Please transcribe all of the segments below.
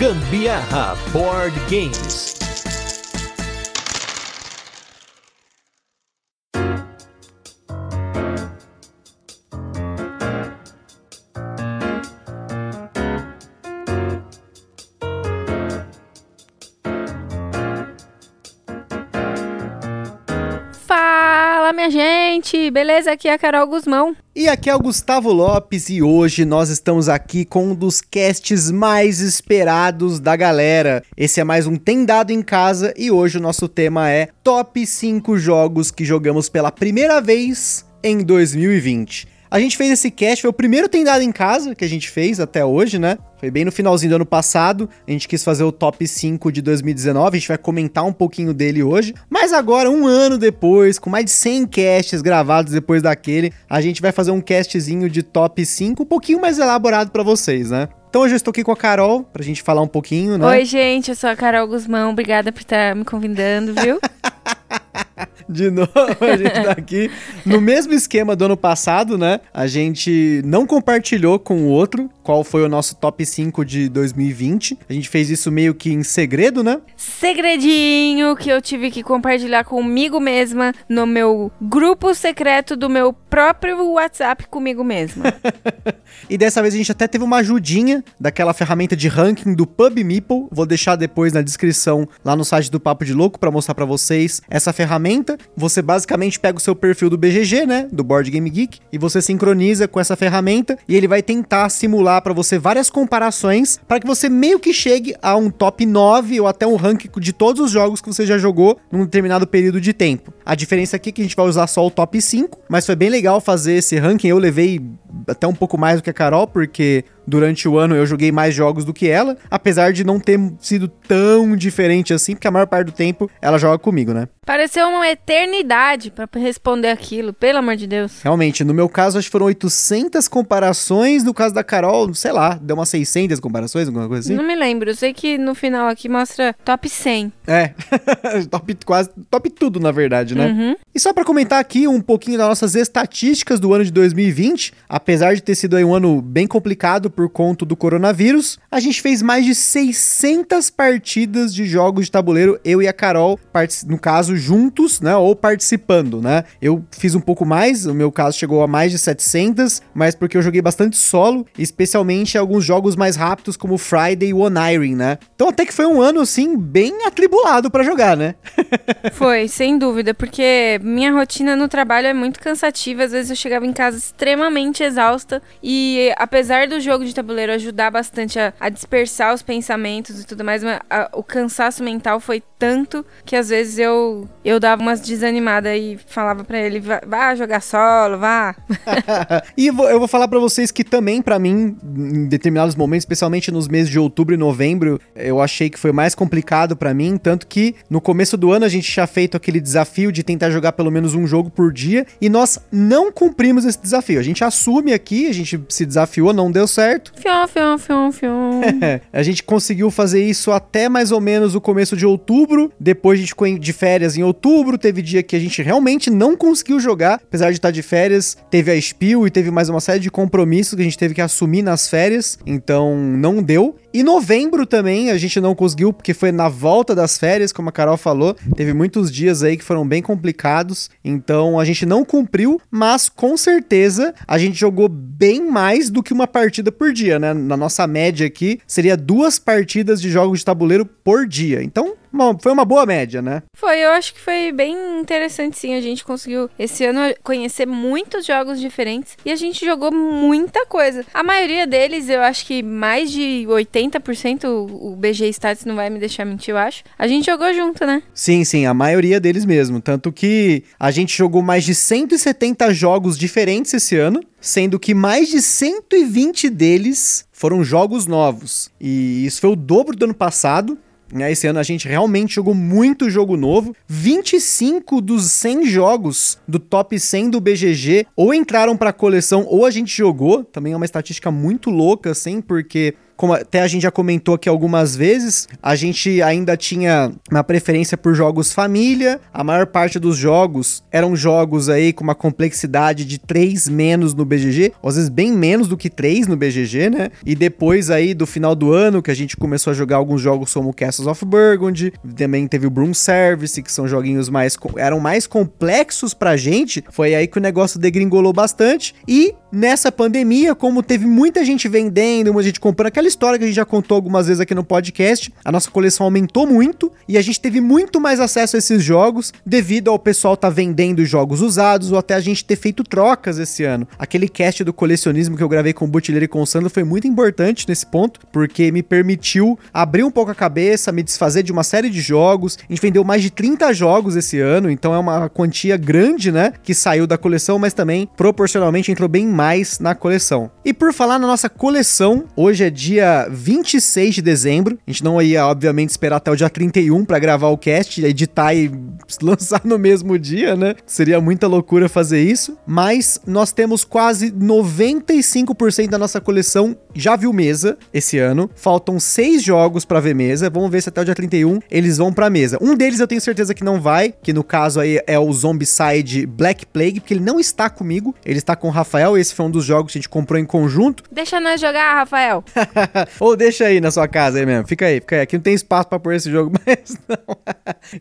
Gambiarra Board Games. Fala, minha gente! Beleza? Aqui é a Carol Guzmão. E aqui é o Gustavo Lopes e hoje nós estamos aqui com um dos casts mais esperados da galera. Esse é mais um Tem Dado em Casa e hoje o nosso tema é Top 5 jogos que jogamos pela primeira vez em 2020. A gente fez esse cast, foi o primeiro Tem Dado em Casa que a gente fez até hoje, né? Foi bem no finalzinho do ano passado. A gente quis fazer o top 5 de 2019. A gente vai comentar um pouquinho dele hoje. Mas agora, um ano depois, com mais de 100 casts gravados depois daquele, a gente vai fazer um castzinho de top 5 um pouquinho mais elaborado para vocês, né? Então hoje eu estou aqui com a Carol pra gente falar um pouquinho, né? Oi, gente, eu sou a Carol Guzmão. Obrigada por estar me convidando, viu? De novo, a gente tá aqui no mesmo esquema do ano passado, né? A gente não compartilhou com o outro qual foi o nosso top 5 de 2020. A gente fez isso meio que em segredo, né? Segredinho que eu tive que compartilhar comigo mesma no meu grupo secreto do meu próprio WhatsApp comigo mesma. e dessa vez a gente até teve uma ajudinha daquela ferramenta de ranking do PubMeeple. Vou deixar depois na descrição lá no site do Papo de Louco para mostrar para vocês essa ferramenta. Você basicamente pega o seu perfil do BGG, né, do Board Game Geek, e você sincroniza com essa ferramenta e ele vai tentar simular para você várias comparações para que você meio que chegue a um top 9 ou até um ranking de todos os jogos que você já jogou num determinado período de tempo. A diferença aqui é que a gente vai usar só o top 5, mas foi bem legal fazer esse ranking. Eu levei até um pouco mais do que a Carol, porque durante o ano eu joguei mais jogos do que ela, apesar de não ter sido tão diferente assim, porque a maior parte do tempo ela joga comigo, né? Pareceu uma eternidade para responder aquilo, pelo amor de Deus. Realmente, no meu caso acho que foram 800 comparações, no caso da Carol, sei lá, deu umas 600 comparações, alguma coisa assim? Não me lembro, eu sei que no final aqui mostra top 100. É, top quase, top tudo na verdade, né? Uhum. E só para comentar aqui um pouquinho das nossas estatísticas do ano de 2020, apesar de ter sido aí um ano bem complicado por conta do coronavírus, a gente fez mais de 600 partidas de jogos de tabuleiro, eu e a Carol, no caso, juntos, né, ou participando, né? Eu fiz um pouco mais, o meu caso chegou a mais de 700, mas porque eu joguei bastante solo, especialmente alguns jogos mais rápidos como Friday e One Iron, né? Então até que foi um ano, assim, bem atribulado para jogar, né? foi, sem dúvida, porque minha rotina no trabalho é muito cansativa, às vezes eu chegava em casa extremamente exausta e apesar do jogo de tabuleiro ajudar bastante a, a dispersar os pensamentos e tudo mais, mas a, o cansaço mental foi tanto que às vezes eu, eu dava umas desanimadas e falava para ele, vá, vá, jogar solo, vá. e vou, eu vou falar para vocês que também, para mim, em determinados momentos, especialmente nos meses de outubro e novembro, eu achei que foi mais complicado para mim, tanto que no começo do ano a gente tinha feito aquele desafio de tentar jogar pelo menos um jogo por dia e nós não cumprimos esse desafio. A gente assume aqui, a gente se desafiou, não deu certo. Fion, fion, fion, fion. a gente conseguiu fazer isso até mais ou menos o começo de outubro. Depois a gente ficou de férias em outubro. Teve dia que a gente realmente não conseguiu jogar, apesar de estar de férias. Teve a Spiel e teve mais uma série de compromissos que a gente teve que assumir nas férias. Então não deu. E novembro também a gente não conseguiu, porque foi na volta das férias, como a Carol falou. Teve muitos dias aí que foram bem complicados. Então a gente não cumpriu, mas com certeza a gente jogou bem mais do que uma partida por dia, né? Na nossa média aqui, seria duas partidas de jogos de tabuleiro por dia. Então uma, foi uma boa média, né? Foi, eu acho que foi bem interessante sim. A gente conseguiu esse ano conhecer muitos jogos diferentes e a gente jogou muita coisa. A maioria deles, eu acho que mais de 80% o BG Stats não vai me deixar mentir, eu acho. A gente jogou junto, né? Sim, sim, a maioria deles mesmo. Tanto que a gente jogou mais de 170 jogos diferentes esse ano sendo que mais de 120 deles foram jogos novos. E isso foi o dobro do ano passado. Né? Esse ano a gente realmente jogou muito jogo novo. 25 dos 100 jogos do top 100 do BGG ou entraram para coleção ou a gente jogou. Também é uma estatística muito louca, assim, porque como até a gente já comentou aqui algumas vezes, a gente ainda tinha uma preferência por jogos família. A maior parte dos jogos eram jogos aí com uma complexidade de 3 menos no BGG, às vezes bem menos do que 3 no BGG, né? E depois aí do final do ano que a gente começou a jogar alguns jogos como Castles of Burgundy, também teve o Broom Service, que são joguinhos mais eram mais complexos pra gente. Foi aí que o negócio degringolou bastante e nessa pandemia, como teve muita gente vendendo, muita gente comprando, aquela história que a gente já contou algumas vezes aqui no podcast, a nossa coleção aumentou muito e a gente teve muito mais acesso a esses jogos devido ao pessoal tá vendendo jogos usados ou até a gente ter feito trocas esse ano. Aquele cast do colecionismo que eu gravei com o Butler e com o Sandro foi muito importante nesse ponto, porque me permitiu abrir um pouco a cabeça, me desfazer de uma série de jogos. A gente vendeu mais de 30 jogos esse ano, então é uma quantia grande, né, que saiu da coleção, mas também proporcionalmente entrou bem mais na coleção. E por falar na nossa coleção, hoje é dia 26 de dezembro. A gente não ia, obviamente, esperar até o dia 31 para gravar o cast, editar e lançar no mesmo dia, né? Seria muita loucura fazer isso. Mas nós temos quase 95% da nossa coleção já viu mesa esse ano. Faltam seis jogos para ver mesa. Vamos ver se até o dia 31 eles vão para mesa. Um deles eu tenho certeza que não vai, que no caso aí é o Zombicide Black Plague, porque ele não está comigo. Ele está com o Rafael. Esse foi um dos jogos que a gente comprou em conjunto. Deixa nós jogar, Rafael. Ou deixa aí na sua casa aí mesmo. Fica aí, fica aí. Aqui não tem espaço para pôr esse jogo, mas não.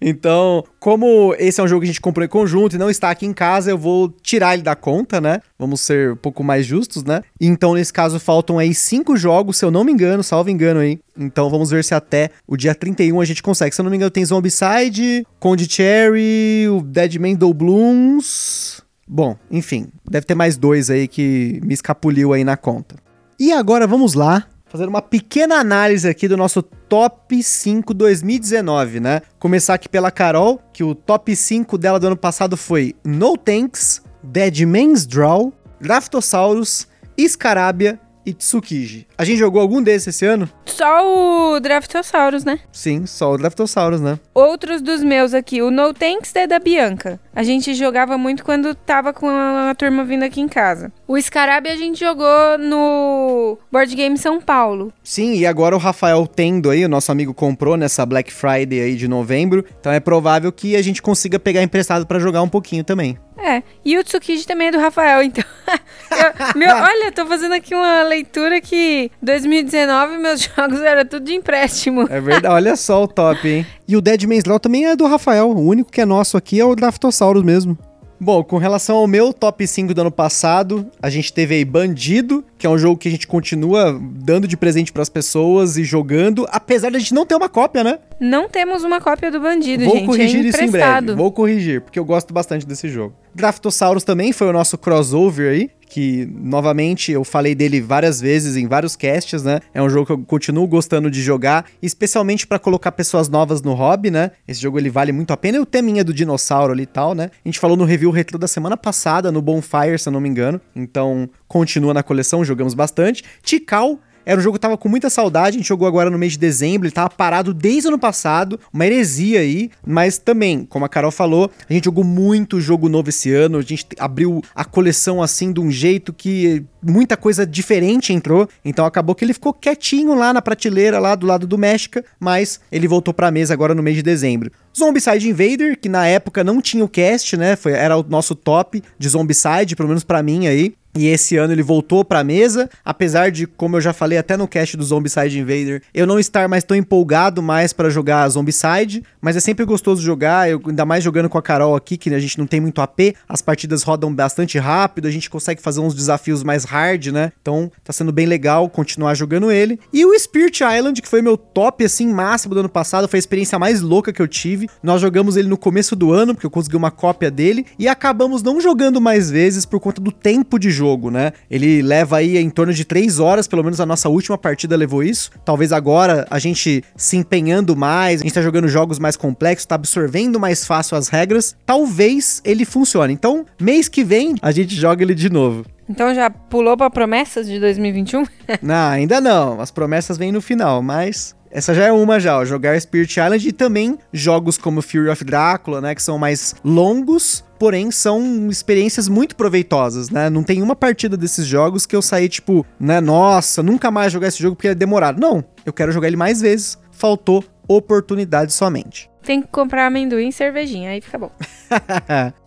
então, como esse é um jogo que a gente comprou em conjunto e não está aqui em casa, eu vou tirar ele da conta, né? Vamos ser um pouco mais justos, né? Então, nesse caso, faltam aí cinco jogos, se eu não me engano, salvo engano aí. Então, vamos ver se até o dia 31 a gente consegue. Se eu não me engano, tem Zombicide, Conde Cherry, o Deadman Do Blooms. Bom, enfim, deve ter mais dois aí que me escapuliu aí na conta. E agora vamos lá, fazer uma pequena análise aqui do nosso top 5 2019, né? Começar aqui pela Carol, que o top 5 dela do ano passado foi No Tanks, Dead Man's Draw, Draftosaurus, Scarabia e Tsukiji. A gente jogou algum desses esse ano? Só o Draftosaurus, né? Sim, só o Draftosaurus, né? Outros dos meus aqui, o No é da Bianca. A gente jogava muito quando tava com a, a turma vindo aqui em casa. O Scarabia a gente jogou no Board Game São Paulo. Sim, e agora o Rafael tendo aí, o nosso amigo comprou nessa Black Friday aí de novembro, então é provável que a gente consiga pegar emprestado para jogar um pouquinho também. É, e o Tsukiji também é do Rafael, então. eu, meu, olha, tô fazendo aqui uma leitura que 2019 meus jogos eram tudo de empréstimo. É verdade, olha só o top, hein? E o Dead Man's Law também é do Rafael. O único que é nosso aqui é o Draftosaurus mesmo. Bom, com relação ao meu top 5 do ano passado, a gente teve aí Bandido, que é um jogo que a gente continua dando de presente para as pessoas e jogando, apesar de a gente não ter uma cópia, né? Não temos uma cópia do Bandido, Vou gente. corrigir é isso em breve. Vou corrigir, porque eu gosto bastante desse jogo. Draftosaurus também foi o nosso crossover aí, que novamente eu falei dele várias vezes em vários casts, né? É um jogo que eu continuo gostando de jogar, especialmente para colocar pessoas novas no hobby, né? Esse jogo ele vale muito a pena. E o teminha do dinossauro ali e tal, né? A gente falou no review retro da semana passada, no Bonfire, se eu não me engano. Então, continua na coleção, jogamos bastante. Tikal era um jogo que tava com muita saudade, a gente jogou agora no mês de dezembro, ele tava parado desde o ano passado, uma heresia aí, mas também, como a Carol falou, a gente jogou muito jogo novo esse ano, a gente abriu a coleção assim de um jeito que muita coisa diferente entrou, então acabou que ele ficou quietinho lá na prateleira lá do lado do México, mas ele voltou pra mesa agora no mês de dezembro. Zombicide Invader, que na época não tinha o cast, né? Foi, era o nosso top de Zombicide, pelo menos para mim aí. E esse ano ele voltou pra mesa, apesar de, como eu já falei até no cast do Zombicide Invader, eu não estar mais tão empolgado mais para jogar Zombicide, mas é sempre gostoso jogar, eu, ainda mais jogando com a Carol aqui, que a gente não tem muito AP, as partidas rodam bastante rápido, a gente consegue fazer uns desafios mais hard, né? Então tá sendo bem legal continuar jogando ele. E o Spirit Island, que foi meu top, assim, máximo do ano passado, foi a experiência mais louca que eu tive. Nós jogamos ele no começo do ano, porque eu consegui uma cópia dele, e acabamos não jogando mais vezes por conta do tempo de jogo, né? Ele leva aí em torno de 3 horas, pelo menos a nossa última partida levou isso. Talvez agora a gente se empenhando mais, a gente tá jogando jogos mais complexos, tá absorvendo mais fácil as regras, talvez ele funcione. Então, mês que vem a gente joga ele de novo. Então já pulou pra promessas de 2021? não, ainda não. As promessas vêm no final, mas Essa já é uma já, ó, jogar Spirit Island e também jogos como Fury of Drácula, né, que são mais longos, porém são experiências muito proveitosas, né? Não tem uma partida desses jogos que eu saí tipo, né, nossa, nunca mais jogar esse jogo porque é demorado. Não, eu quero jogar ele mais vezes. Faltou oportunidade somente. Tem que comprar amendoim e cervejinha, aí fica bom.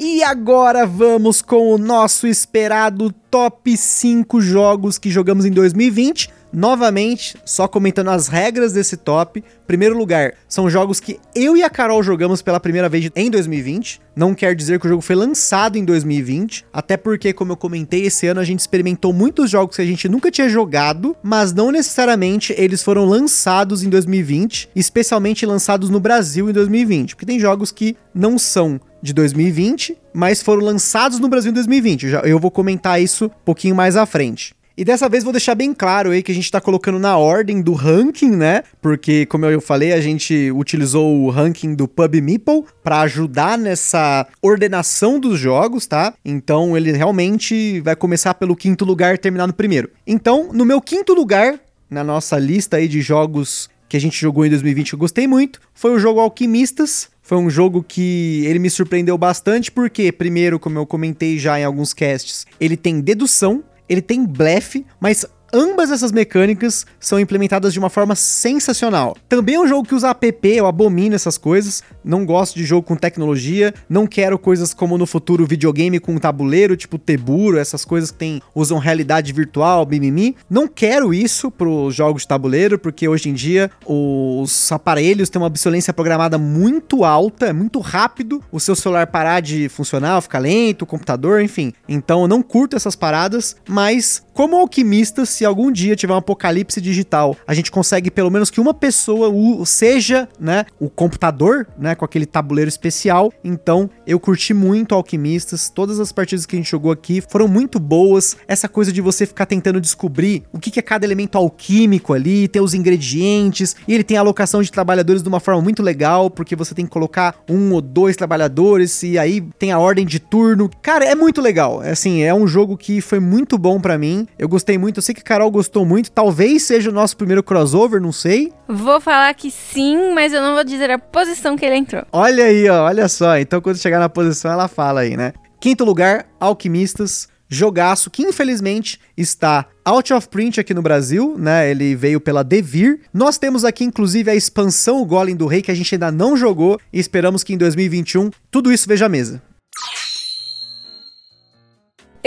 E agora vamos com o nosso esperado top 5 jogos que jogamos em 2020. Novamente, só comentando as regras desse top. Primeiro lugar, são jogos que eu e a Carol jogamos pela primeira vez em 2020. Não quer dizer que o jogo foi lançado em 2020, até porque, como eu comentei, esse ano a gente experimentou muitos jogos que a gente nunca tinha jogado, mas não necessariamente eles foram lançados em 2020, especialmente lançados no Brasil em 2020, porque tem jogos que não são de 2020, mas foram lançados no Brasil em 2020. Eu, vou comentar isso um pouquinho mais à frente. E dessa vez vou deixar bem claro aí que a gente tá colocando na ordem do ranking, né? Porque, como eu falei, a gente utilizou o ranking do Pub Meeple para ajudar nessa ordenação dos jogos, tá? Então ele realmente vai começar pelo quinto lugar e terminar no primeiro. Então, no meu quinto lugar, na nossa lista aí de jogos que a gente jogou em 2020 que eu gostei muito, foi o jogo Alquimistas. Foi um jogo que ele me surpreendeu bastante, porque, primeiro, como eu comentei já em alguns casts, ele tem dedução, ele tem blefe, mas ambas essas mecânicas são implementadas de uma forma sensacional. Também é um jogo que usa app, eu abomino essas coisas, não gosto de jogo com tecnologia, não quero coisas como no futuro videogame com tabuleiro, tipo Teburo, essas coisas que tem, usam realidade virtual, mimimi. Não quero isso pros jogos de tabuleiro, porque hoje em dia os aparelhos têm uma obsolência programada muito alta, é muito rápido o seu celular parar de funcionar, ficar lento, o computador, enfim. Então eu não curto essas paradas, mas como alquimistas, se algum dia tiver um apocalipse digital, a gente consegue pelo menos que uma pessoa seja, né, o computador, né, com aquele tabuleiro especial. Então, eu curti muito Alquimistas. Todas as partidas que a gente jogou aqui foram muito boas. Essa coisa de você ficar tentando descobrir o que é cada elemento alquímico ali, ter os ingredientes. E ele tem a alocação de trabalhadores de uma forma muito legal, porque você tem que colocar um ou dois trabalhadores e aí tem a ordem de turno. Cara, é muito legal. É assim, é um jogo que foi muito bom para mim. Eu gostei muito. Eu sei que Carol gostou muito. Talvez seja o nosso primeiro crossover, não sei. Vou falar que sim, mas eu não vou dizer a posição que ele entrou. Olha aí, ó, olha só. Então quando chegar na posição ela fala aí, né? Quinto lugar, Alquimistas. Jogaço que infelizmente está out of print aqui no Brasil, né? Ele veio pela Devir. Nós temos aqui inclusive a expansão o Golem do Rei que a gente ainda não jogou e esperamos que em 2021 tudo isso veja a mesa.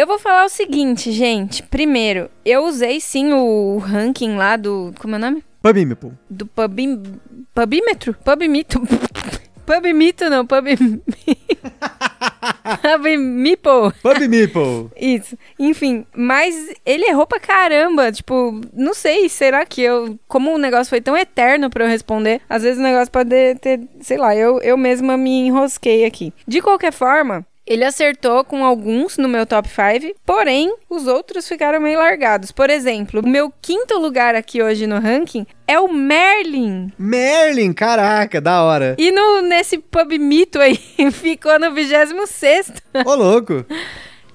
Eu vou falar o seguinte, gente. Primeiro, eu usei sim o ranking lá do. Como é o nome? Pubímetro. Do pubim, Pubímetro? Pubimito. Pubimito não, pub. Pubimipo. Pubimipo. Isso. Enfim, mas ele errou pra caramba. Tipo, não sei, será que eu. Como o negócio foi tão eterno pra eu responder, às vezes o negócio pode ter. Sei lá, eu, eu mesma me enrosquei aqui. De qualquer forma, ele acertou com alguns no meu top 5, porém os outros ficaram meio largados. Por exemplo, o meu quinto lugar aqui hoje no ranking é o Merlin. Merlin, caraca, da hora. E no, nesse pub mito aí ficou no 26. Ô, louco.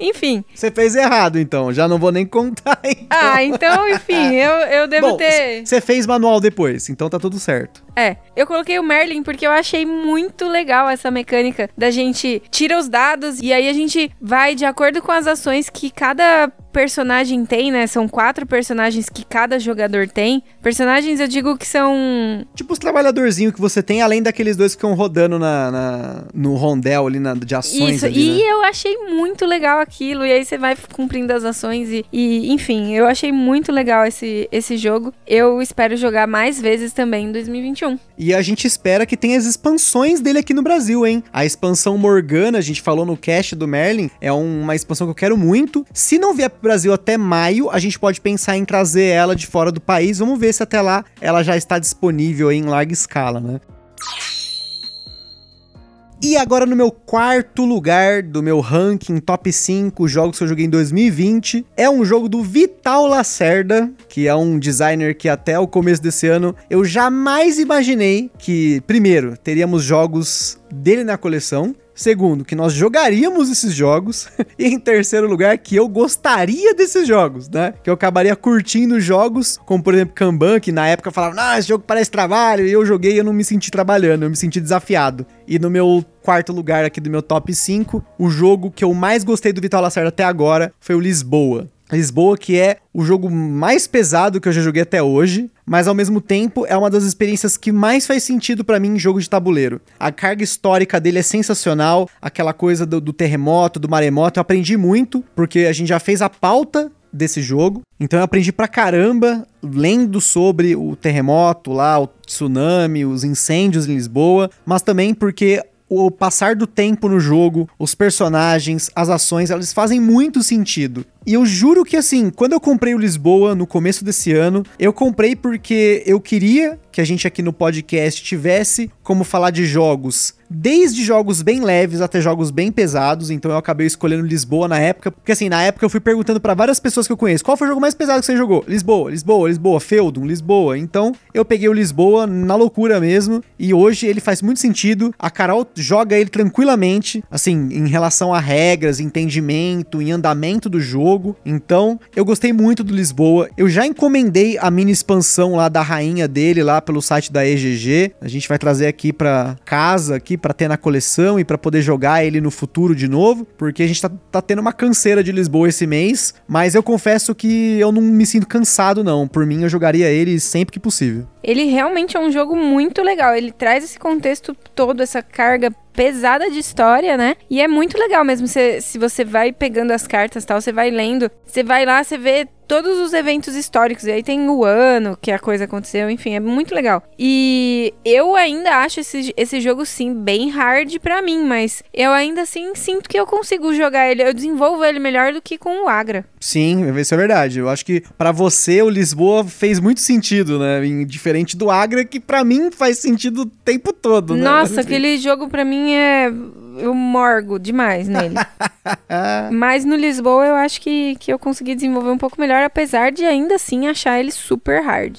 Enfim. Você fez errado, então. Já não vou nem contar. Então. Ah, então, enfim, eu, eu devo Bom, ter. Você fez manual depois, então tá tudo certo. É, eu coloquei o Merlin porque eu achei muito legal essa mecânica da gente tira os dados e aí a gente vai de acordo com as ações que cada personagem tem, né? São quatro personagens que cada jogador tem. Personagens, eu digo que são. Tipo os trabalhadorzinhos que você tem, além daqueles dois que ficam rodando na, na no rondel ali na, de ações. Isso, ali, e né? eu achei muito legal aquilo. E aí você vai cumprindo as ações e, e, enfim, eu achei muito legal esse, esse jogo. Eu espero jogar mais vezes também em 2021. E a gente espera que tenha as expansões dele aqui no Brasil, hein? A expansão Morgana, a gente falou no cast do Merlin, é uma expansão que eu quero muito. Se não vier pro Brasil até maio, a gente pode pensar em trazer ela de fora do país. Vamos ver se até lá ela já está disponível em larga escala, né? E agora no meu quarto lugar do meu ranking top 5 jogos que eu joguei em 2020, é um jogo do Vital Lacerda, que é um designer que até o começo desse ano eu jamais imaginei que, primeiro, teríamos jogos dele na coleção. Segundo, que nós jogaríamos esses jogos. e em terceiro lugar, que eu gostaria desses jogos, né? Que eu acabaria curtindo jogos, como por exemplo Kanban, que na época falavam, ah, esse jogo parece trabalho. E eu joguei e eu não me senti trabalhando, eu me senti desafiado. E no meu quarto lugar aqui do meu top 5, o jogo que eu mais gostei do Vital Lacerda até agora foi o Lisboa. Lisboa, que é o jogo mais pesado que eu já joguei até hoje, mas ao mesmo tempo é uma das experiências que mais faz sentido para mim em jogo de tabuleiro. A carga histórica dele é sensacional, aquela coisa do, do terremoto, do maremoto, eu aprendi muito, porque a gente já fez a pauta desse jogo. Então eu aprendi pra caramba lendo sobre o terremoto lá, o tsunami, os incêndios em Lisboa, mas também porque o passar do tempo no jogo, os personagens, as ações, elas fazem muito sentido. E eu juro que assim, quando eu comprei o Lisboa no começo desse ano, eu comprei porque eu queria que a gente aqui no podcast tivesse como falar de jogos, desde jogos bem leves até jogos bem pesados, então eu acabei escolhendo Lisboa na época, porque assim, na época eu fui perguntando para várias pessoas que eu conheço, qual foi o jogo mais pesado que você jogou? Lisboa, Lisboa, Lisboa, Feudum, Lisboa. Então, eu peguei o Lisboa na loucura mesmo, e hoje ele faz muito sentido. A Carol joga ele tranquilamente, assim, em relação a regras, entendimento, em andamento do jogo. Então, eu gostei muito do Lisboa. Eu já encomendei a mini expansão lá da rainha dele lá pelo site da EGG. A gente vai trazer aqui para casa aqui para ter na coleção e para poder jogar ele no futuro de novo, porque a gente tá, tá tendo uma canseira de Lisboa esse mês, mas eu confesso que eu não me sinto cansado não. Por mim eu jogaria ele sempre que possível. Ele realmente é um jogo muito legal. Ele traz esse contexto todo, essa carga pesada de história, né? E é muito legal mesmo. Se, você vai pegando as cartas tal, você vai lendo, você vai lá, você vê todos os eventos históricos. E aí tem o ano que a coisa aconteceu, enfim, é muito legal. E eu ainda acho esse, esse jogo, sim, bem hard para mim, mas eu ainda assim sinto que eu consigo jogar ele, eu desenvolvo ele melhor do que com o Agra. Sim, isso é verdade. Eu acho que para você o Lisboa fez muito sentido, né? Diferente do Agra, que para mim faz sentido o tempo todo, né? Nossa, aquele jogo para mim é eu morgo demais nele. Mas no Lisboa eu acho que, que eu consegui desenvolver um pouco melhor, apesar de ainda assim achar ele super hard.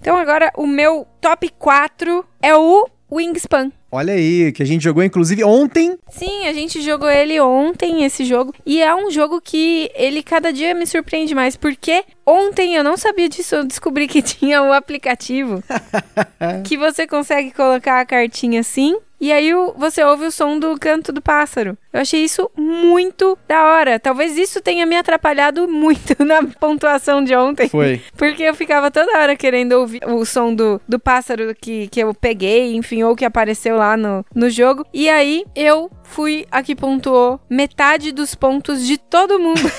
Então agora o meu top 4 é o Wingspan. Olha aí, que a gente jogou inclusive ontem. Sim, a gente jogou ele ontem, esse jogo. E é um jogo que ele cada dia me surpreende mais. Porque ontem eu não sabia disso, eu descobri que tinha o aplicativo. que você consegue colocar a cartinha assim e aí você ouve o som do canto do pássaro. Eu achei isso muito da hora. Talvez isso tenha me atrapalhado muito na pontuação de ontem. Foi. Porque eu ficava toda hora querendo ouvir o som do, do pássaro que, que eu peguei, enfim, ou que apareceu lá no, no jogo. E aí eu fui a que pontuou metade dos pontos de todo mundo.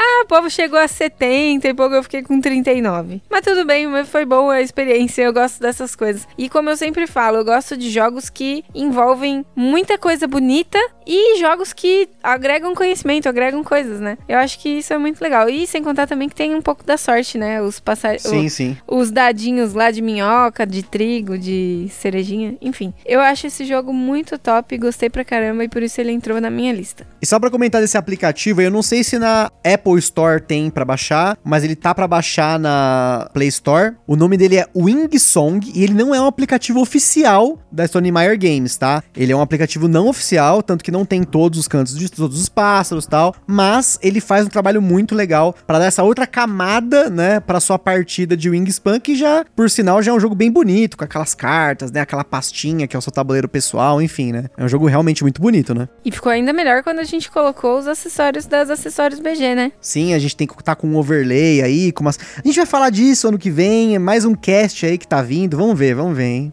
Ah, o povo chegou a 70 e pouco eu fiquei com 39. Mas tudo bem, foi boa a experiência, eu gosto dessas coisas. E como eu sempre falo, eu gosto de jogos que envolvem muita coisa bonita e jogos que agregam conhecimento, agregam coisas, né? Eu acho que isso é muito legal. E sem contar também que tem um pouco da sorte, né? Os passar Sim, o, sim. Os dadinhos lá de minhoca, de trigo, de cerejinha, enfim. Eu acho esse jogo muito top, gostei pra caramba e por isso ele entrou na minha lista. E só para comentar desse aplicativo, eu não sei se na Apple Apple Store tem para baixar, mas ele tá para baixar na Play Store. O nome dele é Wing Song e ele não é um aplicativo oficial da Stone Meyer Games, tá? Ele é um aplicativo não oficial, tanto que não tem todos os cantos de todos os pássaros, tal, mas ele faz um trabalho muito legal para dar essa outra camada, né, para sua partida de Wingspan, que já, por sinal, já é um jogo bem bonito, com aquelas cartas, né, aquela pastinha que é o seu tabuleiro pessoal, enfim, né? É um jogo realmente muito bonito, né? E ficou ainda melhor quando a gente colocou os acessórios das acessórios BG, né? Sim, a gente tem que estar tá com um overlay aí, com umas... A gente vai falar disso ano que vem, é mais um cast aí que tá vindo. Vamos ver, vamos ver, hein?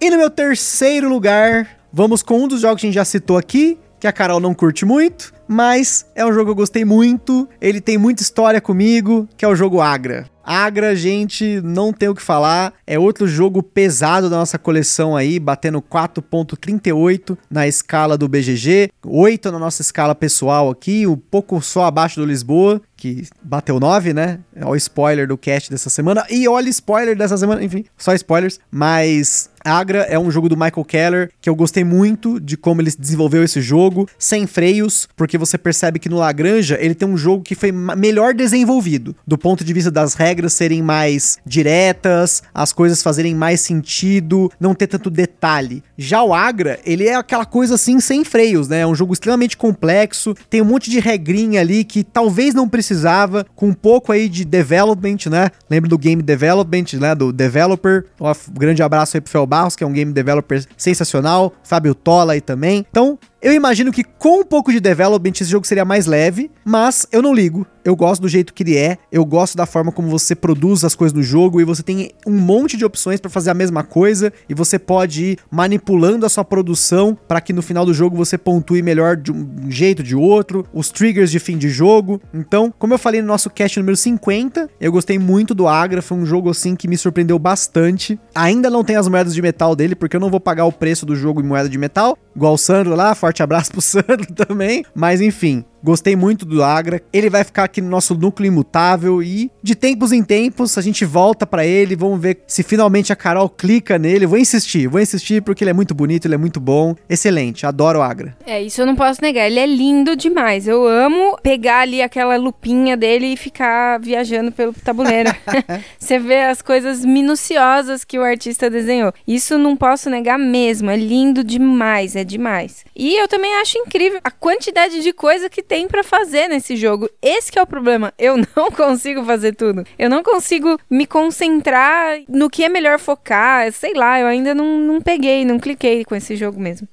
E no meu terceiro lugar, vamos com um dos jogos que a gente já citou aqui, que a Carol não curte muito, mas é um jogo que eu gostei muito, ele tem muita história comigo, que é o jogo Agra. Agra, gente, não tem o que falar. É outro jogo pesado da nossa coleção aí, batendo 4.38 na escala do BGG, 8 na nossa escala pessoal aqui, um pouco só abaixo do Lisboa que bateu 9, né? É o spoiler do cast dessa semana. E olha spoiler dessa semana, enfim, só spoilers. Mas Agra é um jogo do Michael Keller que eu gostei muito de como ele desenvolveu esse jogo, sem freios, porque você percebe que no Lagranja ele tem um jogo que foi melhor desenvolvido, do ponto de vista das regras serem mais diretas, as coisas fazerem mais sentido, não ter tanto detalhe. Já o Agra, ele é aquela coisa assim sem freios, né? É um jogo extremamente complexo, tem um monte de regrinha ali que talvez não precisava, com um pouco aí de development, né? Lembra do game development, né? Do developer. Um grande abraço aí pro Fel Barros, que é um game developer sensacional, Fábio Tola aí também. Então, eu imagino que com um pouco de development esse jogo seria mais leve, mas eu não ligo. Eu gosto do jeito que ele é, eu gosto da forma como você produz as coisas do jogo e você tem um monte de opções para fazer a mesma coisa e você pode ir manipulando a sua produção para que no final do jogo você pontue melhor de um jeito de outro, os triggers de fim de jogo. Então, como eu falei no nosso cast número 50, eu gostei muito do Agra, foi um jogo assim que me surpreendeu bastante. Ainda não tem as moedas de metal dele porque eu não vou pagar o preço do jogo em moeda de metal, igual o Sandro lá, forte abraço pro Sandro também. Mas enfim, Gostei muito do Agra. Ele vai ficar aqui no nosso núcleo imutável e de tempos em tempos a gente volta para ele. Vamos ver se finalmente a Carol clica nele. Vou insistir, vou insistir porque ele é muito bonito, ele é muito bom. Excelente, adoro o Agra. É, isso eu não posso negar. Ele é lindo demais. Eu amo pegar ali aquela lupinha dele e ficar viajando pelo tabuleiro. Você vê as coisas minuciosas que o artista desenhou. Isso não posso negar mesmo. É lindo demais, é demais. E eu também acho incrível a quantidade de coisa que tem para fazer nesse jogo. Esse é o problema. Eu não consigo fazer tudo. Eu não consigo me concentrar no que é melhor focar. Sei lá, eu ainda não, não peguei, não cliquei com esse jogo mesmo.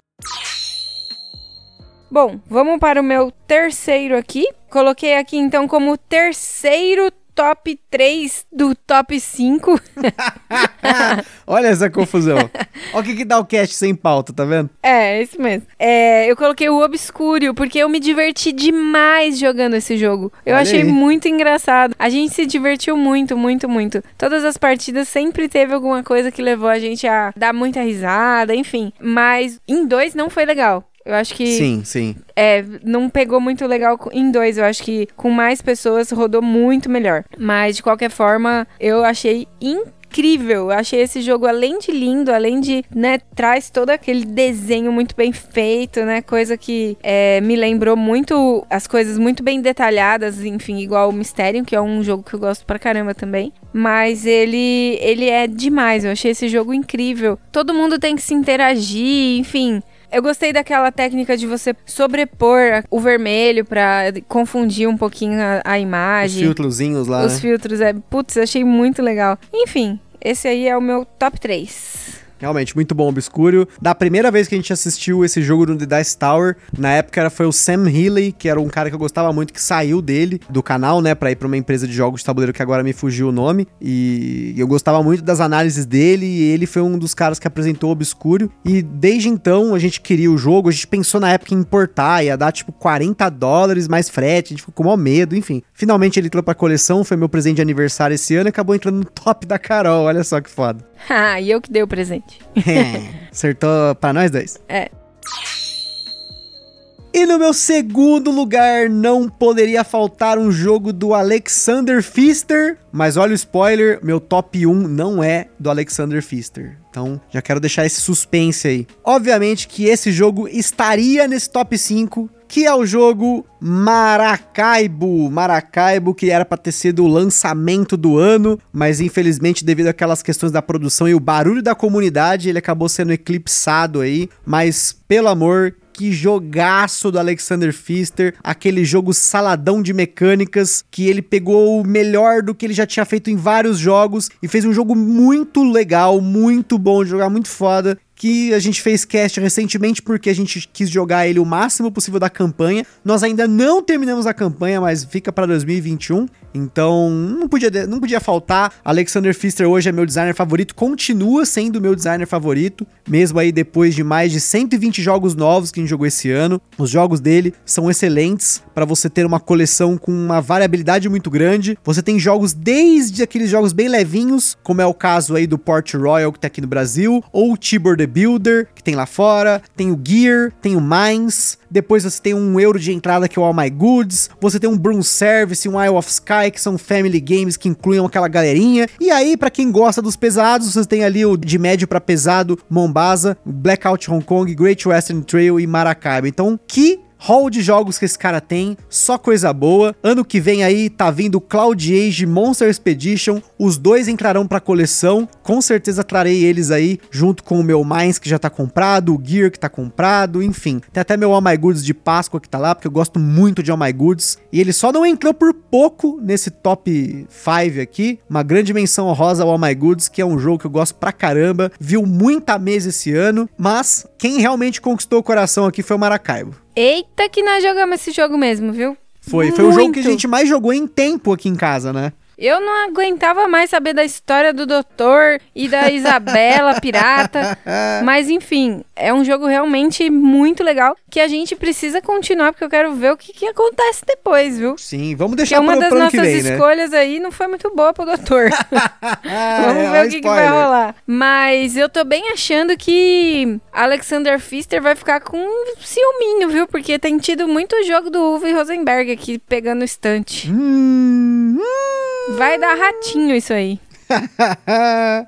Bom, vamos para o meu terceiro aqui. Coloquei aqui então como terceiro top 3 do top 5. Olha essa confusão. Olha o que, que dá o cast sem pauta, tá vendo? É, é isso mesmo. É, eu coloquei o Obscuro, porque eu me diverti demais jogando esse jogo. Eu Olha achei aí. muito engraçado. A gente se divertiu muito, muito, muito. Todas as partidas sempre teve alguma coisa que levou a gente a dar muita risada, enfim. Mas em dois não foi legal. Eu acho que. Sim, sim. É, não pegou muito legal em dois. Eu acho que com mais pessoas rodou muito melhor. Mas, de qualquer forma, eu achei incrível. Eu achei esse jogo, além de lindo, além de, né, traz todo aquele desenho muito bem feito, né? Coisa que é, me lembrou muito as coisas muito bem detalhadas, enfim, igual o Mysterium, que é um jogo que eu gosto pra caramba também. Mas ele, ele é demais. Eu achei esse jogo incrível. Todo mundo tem que se interagir, enfim. Eu gostei daquela técnica de você sobrepor o vermelho pra confundir um pouquinho a, a imagem. Os filtrozinhos lá. Os né? filtros, é. Putz, achei muito legal. Enfim, esse aí é o meu top 3. Realmente, muito bom, Obscuro. Da primeira vez que a gente assistiu esse jogo no The Dice Tower, na época era, foi o Sam Healy, que era um cara que eu gostava muito, que saiu dele, do canal, né, pra ir pra uma empresa de jogos de tabuleiro que agora me fugiu o nome. E eu gostava muito das análises dele, e ele foi um dos caras que apresentou o Obscuro. E desde então a gente queria o jogo, a gente pensou na época em importar, ia dar tipo 40 dólares mais frete, a gente ficou com maior medo, enfim. Finalmente ele entrou pra coleção, foi meu presente de aniversário esse ano e acabou entrando no top da Carol, olha só que foda. Ah, e eu que dei o presente. É, acertou pra nós dois. É. E no meu segundo lugar não poderia faltar um jogo do Alexander Pfister, mas olha o spoiler, meu top 1 não é do Alexander Pfister. Então, já quero deixar esse suspense aí. Obviamente que esse jogo estaria nesse top 5, que é o jogo Maracaibo. Maracaibo, que era para ter sido o lançamento do ano, mas infelizmente, devido àquelas questões da produção e o barulho da comunidade, ele acabou sendo eclipsado aí. Mas, pelo amor, que jogaço do Alexander Pfister, aquele jogo saladão de mecânicas que ele pegou o melhor do que ele já tinha feito em vários jogos e fez um jogo muito legal, muito bom de jogar, muito foda que a gente fez cast recentemente porque a gente quis jogar ele o máximo possível da campanha. Nós ainda não terminamos a campanha, mas fica para 2021. Então, não podia, não podia faltar. Alexander Pfister hoje é meu designer favorito, continua sendo meu designer favorito, mesmo aí depois de mais de 120 jogos novos que a gente jogou esse ano. Os jogos dele são excelentes para você ter uma coleção com uma variabilidade muito grande. Você tem jogos desde aqueles jogos bem levinhos, como é o caso aí do Port Royal que tá aqui no Brasil, ou Tibor the Builder, que tem lá fora, tem o Gear, tem o Mines, depois você tem um euro de entrada que é o All My Goods, você tem um Broom Service, um Isle of Sky, que são family games que incluem aquela galerinha. E aí, para quem gosta dos pesados, você tem ali o de médio para pesado, Mombasa, Blackout Hong Kong, Great Western Trail e Maracaibo. Então, que hall de jogos que esse cara tem, só coisa boa. Ano que vem aí tá vindo Cloud Age Monster Expedition, os dois entrarão pra coleção, com certeza trarei eles aí junto com o meu Mines que já tá comprado, o Gear que tá comprado, enfim. Tem até meu All My Goods de Páscoa que tá lá, porque eu gosto muito de All My Goods. E ele só não entrou por pouco nesse top 5 aqui, uma grande menção honrosa ao All My Goods, que é um jogo que eu gosto pra caramba, viu muita mesa esse ano, mas quem realmente conquistou o coração aqui foi o Maracaibo. Eita, que nós jogamos esse jogo mesmo, viu? Foi, foi o jogo que a gente mais jogou em tempo aqui em casa, né? Eu não aguentava mais saber da história do doutor e da Isabela pirata. Mas enfim, é um jogo realmente muito legal que a gente precisa continuar porque eu quero ver o que, que acontece depois, viu? Sim, vamos deixar Porque uma das que nossas vem, né? escolhas aí não foi muito boa pro doutor. Vamos É, ver ó, o que, que vai rolar. Mas eu tô bem achando que Alexander Pfister vai ficar com um ciúminho, viu? Porque tem tido muito jogo do Uwe Rosenberg aqui pegando o estante. Hum, hum. Vai dar ratinho isso aí.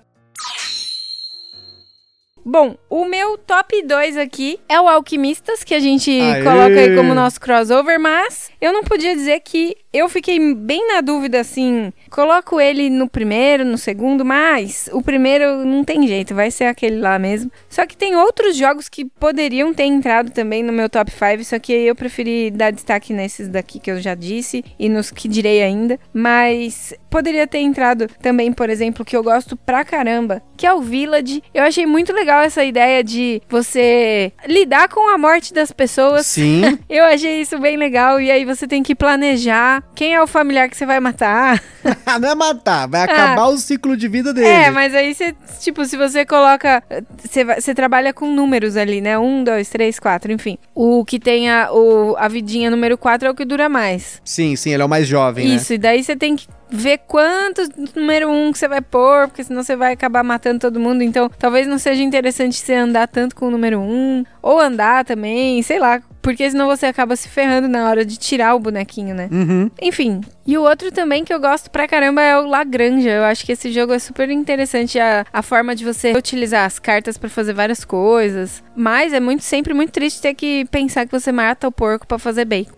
Bom, o meu top 2 aqui é o Alquimistas, que a gente Aê! coloca aí como nosso crossover, mas eu não podia dizer que eu fiquei bem na dúvida assim. Coloco ele no primeiro, no segundo, mas o primeiro não tem jeito, vai ser aquele lá mesmo. Só que tem outros jogos que poderiam ter entrado também no meu top 5, só que eu preferi dar destaque nesses daqui que eu já disse e nos que direi ainda. Mas poderia ter entrado também, por exemplo, que eu gosto pra caramba, que é o Village. Eu achei muito legal essa ideia de você lidar com a morte das pessoas. Sim. Eu achei isso bem legal e aí você tem que planejar quem é o familiar que você vai matar. não é matar, vai acabar o ciclo de vida dele. É, mas aí você, tipo, se você coloca. Você, você trabalha com números ali, né? Um, dois, três, quatro, enfim. O que tem a, o, a vidinha número quatro é o que dura mais. Sim, sim, ele é o mais jovem, né? Isso, e daí você tem que ver quantos número um que você vai pôr, porque senão você vai acabar matando todo mundo. Então, talvez não seja interessante você andar tanto com o número um, ou andar também, sei lá. Porque senão você acaba se ferrando na hora de tirar o bonequinho, né? Uhum. Enfim. E o outro também que eu gosto pra caramba é o Lagranja. Eu acho que esse jogo é super interessante a, a forma de você utilizar as cartas pra fazer várias coisas. Mas é muito sempre muito triste ter que pensar que você mata o porco pra fazer bacon.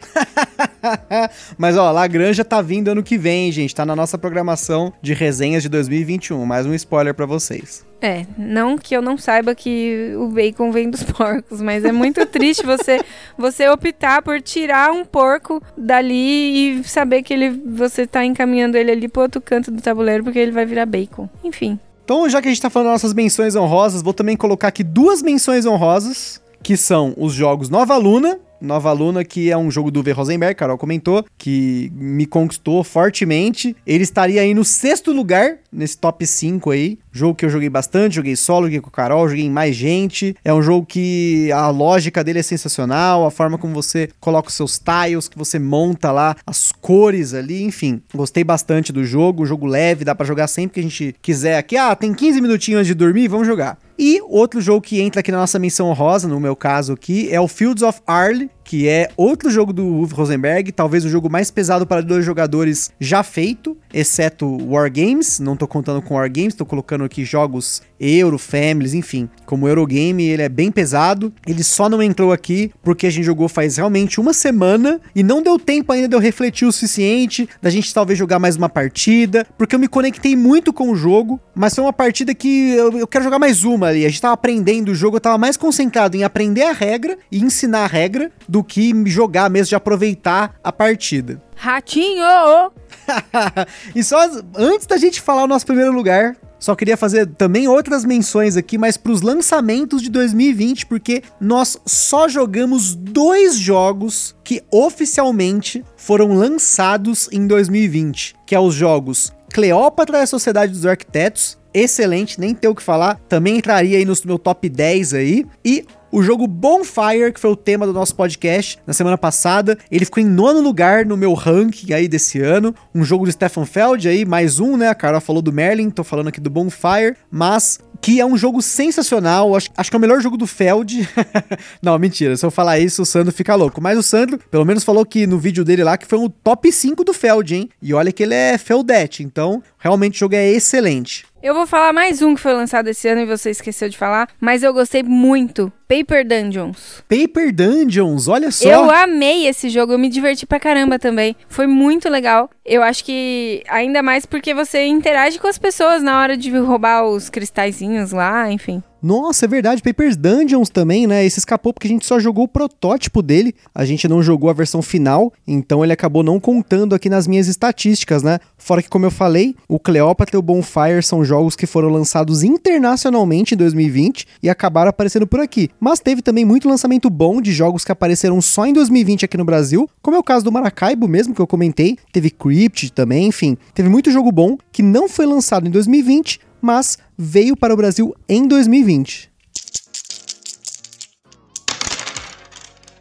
Mas ó, Lagranja tá vindo ano que vem, gente. Tá na nossa programação de resenhas de 2021. Mais um spoiler pra vocês. É, não que eu não saiba que o bacon vem dos porcos, mas é muito triste você você optar por tirar um porco dali e saber que ele você tá encaminhando ele ali pro outro canto do tabuleiro porque ele vai virar bacon. Enfim. Então, já que a gente tá falando das nossas menções honrosas, vou também colocar aqui duas menções honrosas, que são os jogos Nova Luna. Nova Luna, que é um jogo do V. Rosenberg, Carol comentou, que me conquistou fortemente. Ele estaria aí no sexto lugar, nesse top 5 aí. Jogo que eu joguei bastante, joguei solo, joguei com a Carol, joguei em mais gente. É um jogo que a lógica dele é sensacional, a forma como você coloca os seus tiles, que você monta lá, as cores ali, enfim. Gostei bastante do jogo, jogo leve, dá pra jogar sempre que a gente quiser aqui. Ah, tem 15 minutinhos antes de dormir, vamos jogar. E outro jogo que entra aqui na nossa menção rosa, no meu caso aqui, é o Fields of Arle, que é outro jogo do Uwe Rosenberg, talvez o jogo mais pesado para dois jogadores já feito, exceto War Games, não tô contando com War Games, tô colocando aqui jogos Euro, Families, enfim. Como Eurogame, ele é bem pesado. Ele só não entrou aqui porque a gente jogou faz realmente uma semana e não deu tempo ainda de eu refletir o suficiente, da gente talvez jogar mais uma partida, porque eu me conectei muito com o jogo, mas foi uma partida que eu, eu quero jogar mais uma ali. A gente tava aprendendo o jogo, eu tava mais concentrado em aprender a regra e ensinar a regra do que jogar mesmo, de aproveitar a partida. Ratinho! e só antes da gente falar o nosso primeiro lugar, só queria fazer também outras menções aqui, mas para os lançamentos de 2020, porque nós só jogamos dois jogos que oficialmente foram lançados em 2020, que é os jogos Cleópatra e a Sociedade dos Arquitetos, excelente, nem tem o que falar, também entraria aí no meu top 10 aí, e o jogo Bonfire, que foi o tema do nosso podcast na semana passada, ele ficou em nono lugar no meu ranking aí desse ano. Um jogo do Stefan Feld aí, mais um, né? A Carol falou do Merlin, tô falando aqui do Bonfire, mas que é um jogo sensacional. Acho, acho que é o melhor jogo do Feld. Não, mentira. Se eu falar isso, o Sandro fica louco. Mas o Sandro, pelo menos, falou que no vídeo dele lá que foi o top 5 do Feld, hein? E olha que ele é Feldete. Então, realmente o jogo é excelente. Eu vou falar mais um que foi lançado esse ano e você esqueceu de falar, mas eu gostei muito. Paper Dungeons. Paper Dungeons, olha só. Eu amei esse jogo, eu me diverti pra caramba também. Foi muito legal. Eu acho que ainda mais porque você interage com as pessoas na hora de roubar os cristalzinhos lá, enfim. Nossa, é verdade, Papers Dungeons também, né? Esse escapou porque a gente só jogou o protótipo dele, a gente não jogou a versão final, então ele acabou não contando aqui nas minhas estatísticas, né? Fora que, como eu falei, o Cleópatra e o Bonfire são jogos que foram lançados internacionalmente em 2020 e acabaram aparecendo por aqui. Mas teve também muito lançamento bom de jogos que apareceram só em 2020 aqui no Brasil, como é o caso do Maracaibo mesmo, que eu comentei, teve Crypt também, enfim. Teve muito jogo bom que não foi lançado em 2020, mas veio para o Brasil em 2020.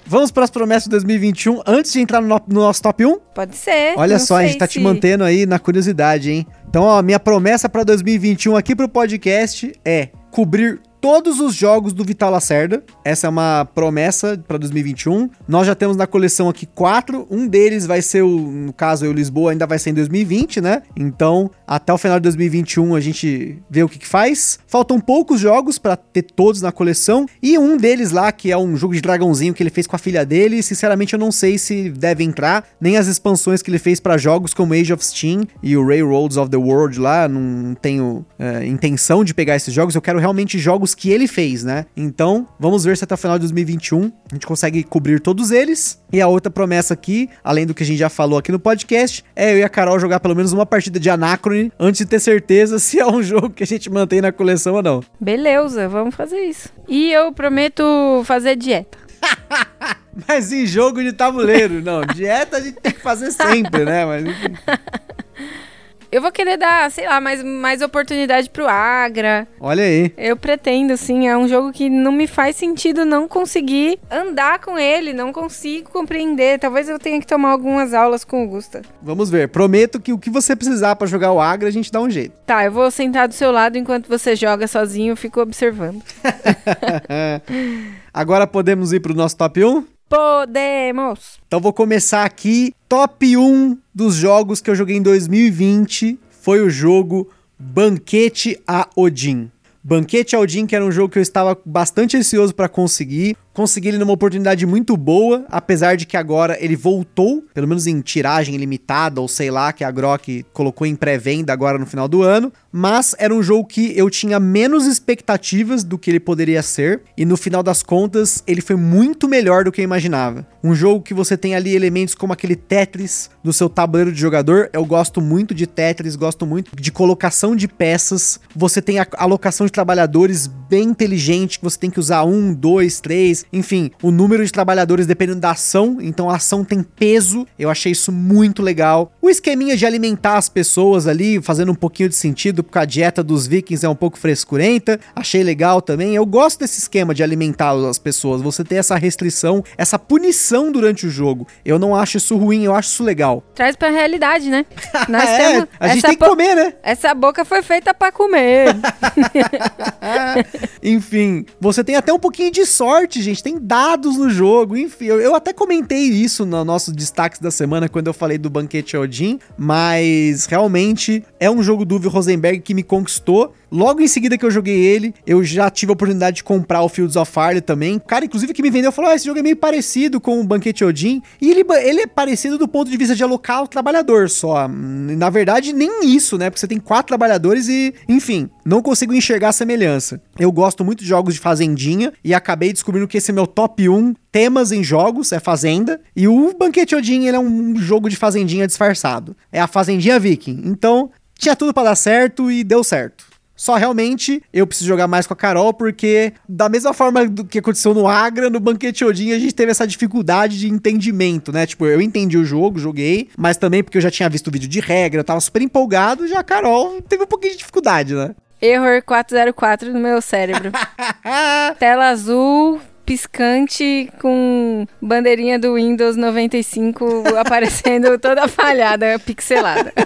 Vamos para as promessas de 2021 antes de entrar no, no nosso top 1? Pode ser. Olha só, a gente tá se... te mantendo aí na curiosidade, hein? Então, ó, minha promessa para 2021 aqui pro podcast é cobrir todos os jogos do Vital Lacerda. Essa é uma promessa para 2021. Nós já temos na coleção aqui quatro. Um deles vai ser o, no caso, o Lisboa ainda vai ser em 2020, né? Então, até o final de 2021 a gente vê o que, que faz. Faltam poucos jogos para ter todos na coleção e um deles lá que é um jogo de dragãozinho que ele fez com a filha dele, sinceramente eu não sei se deve entrar, nem as expansões que ele fez para jogos como Age of Steam e o Railroads of the World lá, não tenho é, intenção de pegar esses jogos, eu quero realmente jogos que ele fez, né? Então, vamos ver se até o final de 2021 a gente consegue cobrir todos eles. E a outra promessa aqui, além do que a gente já falou aqui no podcast, é eu e a Carol jogar pelo menos uma partida de Anacrone antes de ter certeza se é um jogo que a gente mantém na coleção ou não. Beleza, vamos fazer isso. E eu prometo fazer dieta. Mas em jogo de tabuleiro, não. Dieta a gente tem que fazer sempre, né? Mas enfim. Eu vou querer dar, sei lá, mais, mais oportunidade pro Agra. Olha aí. Eu pretendo, sim. É um jogo que não me faz sentido não conseguir andar com ele, não consigo compreender. Talvez eu tenha que tomar algumas aulas com o Gusta. Vamos ver. Prometo que o que você precisar para jogar o Agra, a gente dá um jeito. Tá, eu vou sentar do seu lado enquanto você joga sozinho, eu fico observando. Agora podemos ir pro nosso top 1? Podemos! Então vou começar aqui. Top 1 dos jogos que eu joguei em 2020 foi o jogo Banquete a Odin. Banquete a Odin, que era um jogo que eu estava bastante ansioso para conseguir. Consegui ele numa oportunidade muito boa, apesar de que agora ele voltou, pelo menos em tiragem limitada, ou sei lá, que a Grok colocou em pré-venda agora no final do ano. Mas era um jogo que eu tinha menos expectativas do que ele poderia ser, e no final das contas, ele foi muito melhor do que eu imaginava. Um jogo que você tem ali elementos como aquele Tetris do seu tabuleiro de jogador. Eu gosto muito de Tetris, gosto muito de colocação de peças. Você tem a alocação de trabalhadores bem inteligente, que você tem que usar um, dois, três enfim, o número de trabalhadores dependendo da ação, então a ação tem peso. Eu achei isso muito legal. O esqueminha de alimentar as pessoas ali, fazendo um pouquinho de sentido, porque a dieta dos vikings é um pouco frescurenta. Achei legal também. Eu gosto desse esquema de alimentar as pessoas. Você ter essa restrição, essa punição durante o jogo. Eu não acho isso ruim, eu acho isso legal. Traz pra realidade, né? Nós é, temos, a gente tem que comer, né? Essa boca foi feita para comer. Enfim, você tem até um pouquinho de sorte, gente gente, tem dados no jogo, enfim. Eu, eu até comentei isso no nosso destaques da semana quando eu falei do Banquete Odin, mas realmente é um jogo do Uwe Rosenberg que me conquistou. Logo em seguida que eu joguei ele, eu já tive a oportunidade de comprar o Fields of Fire também. O cara, inclusive, que me vendeu falou: ah, esse jogo é meio parecido com o Banquete Odin. E ele, ele é parecido do ponto de vista de alocar o trabalhador só. Na verdade, nem isso, né? Porque você tem quatro trabalhadores e, enfim, não consigo enxergar a semelhança. Eu gosto muito de jogos de fazendinha e acabei descobrindo que esse meu top 1 temas em jogos, é Fazenda. E o Banquete Odin, ele é um jogo de fazendinha disfarçado. É a Fazendinha Viking. Então, tinha tudo para dar certo e deu certo. Só realmente eu preciso jogar mais com a Carol, porque da mesma forma do que aconteceu no Agra, no Banquete Odin, a gente teve essa dificuldade de entendimento, né? Tipo, eu entendi o jogo, joguei, mas também porque eu já tinha visto o vídeo de regra, eu tava super empolgado, já a Carol teve um pouquinho de dificuldade, né? Error 404 no meu cérebro. Tela azul, piscante com bandeirinha do Windows 95 aparecendo toda falhada, pixelada.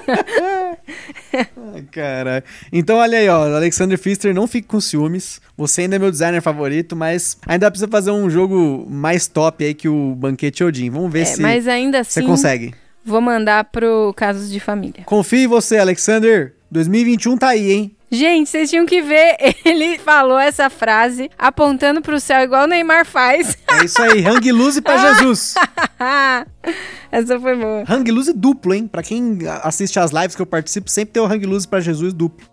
Caralho. Então, olha aí, ó. Alexander Pfister, não fique com ciúmes. Você ainda é meu designer favorito, mas ainda precisa fazer um jogo mais top aí que o Banquete Odin. Vamos ver É, se mas ainda você assim, consegue. vou mandar pro Casos de Família. Confie em você, Alexander. 2021 tá aí, hein? Gente, vocês tinham que ver, ele falou essa frase apontando pro céu igual o Neymar faz. É isso aí. Hang loose pra Jesus. essa foi boa. Hang loose duplo, hein? Pra quem assiste as lives que eu participo, sempre tem o Hang loose pra Jesus duplo.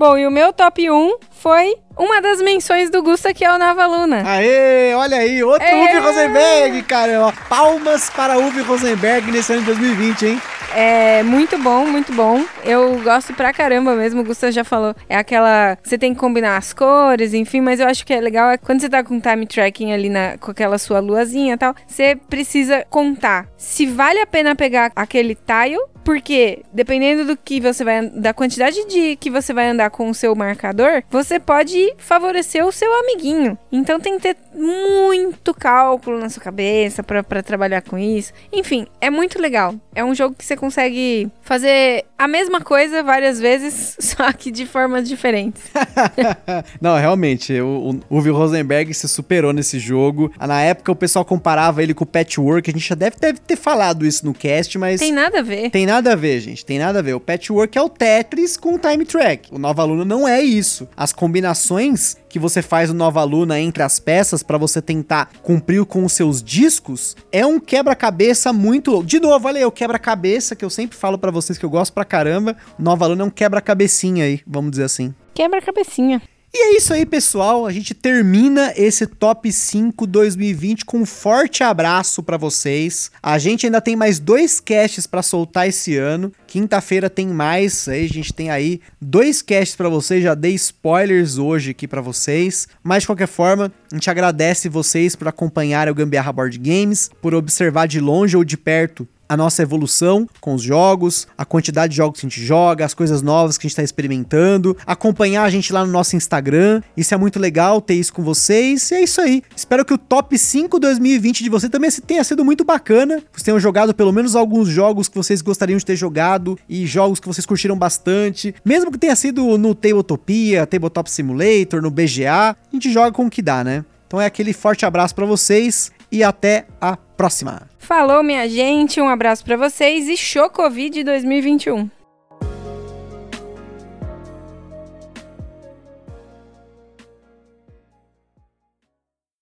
Bom, e o meu top 1 foi uma das menções do Gusta, que é o Nava Luna. Aê, olha aí, outro É. Uwe Rosenberg, cara. Palmas para Uwe Rosenberg nesse ano de 2020, hein? É muito bom, muito bom. Eu gosto pra caramba mesmo, o Gusta já falou. É aquela. Você tem que combinar as cores, enfim, mas eu acho que é legal é quando você tá com time tracking ali na, com aquela sua luazinha e tal, você precisa contar se vale a pena pegar aquele tile. Porque, dependendo do que você vai da quantidade de que você vai andar com o seu marcador, você pode favorecer o seu amiguinho. Então tem que ter muito cálculo na sua cabeça pra pra trabalhar com isso. Enfim, é muito legal. É um jogo que você consegue fazer a mesma coisa várias vezes, só que de formas diferentes. Não, realmente, o, o Rosenberg se superou nesse jogo. Na época o pessoal comparava ele com o Patchwork, a gente já deve, deve ter falado isso no cast, mas... Tem nada a ver. Tem nada a ver, gente. Tem nada a ver. O Patchwork é o Tetris com o Time Track. O Nova Luna não é isso. As combinações que você faz no Nova Luna entre as peças para você tentar cumprir com os seus discos é um quebra-cabeça muito. De novo, olha aí, o quebra-cabeça que eu sempre falo para vocês que eu gosto pra caramba. O Nova Luna é um quebra-cabecinha aí, vamos dizer assim. Quebra a cabecinha. E é isso aí, pessoal. A gente termina esse top 5 2020 com um forte abraço pra vocês. A gente ainda tem mais dois casts pra soltar esse ano. Quinta-feira tem mais. Aí a gente tem aí dois casts pra vocês. Já dei spoilers hoje aqui pra vocês. Mas de qualquer forma, a gente agradece vocês por acompanharem o Gambiarra Board Games, por observar de longe ou de perto a nossa evolução com os jogos, a quantidade de jogos que a gente joga, as coisas novas que a gente está experimentando, acompanhar a gente lá no nosso Instagram. Isso é muito legal ter isso com vocês. E é isso aí. Espero que o top 5 2020 de você também tenha sido muito bacana. Vocês tenham jogado pelo menos alguns jogos que vocês gostariam de ter jogado e jogos que vocês curtiram bastante. Mesmo que tenha sido no Tabletopia, Tabletop Simulator, no BGA, a gente joga com o que dá, né? Então é aquele forte abraço para vocês e até a próxima. Falou, minha gente. Um abraço pra vocês e show Covid 2021.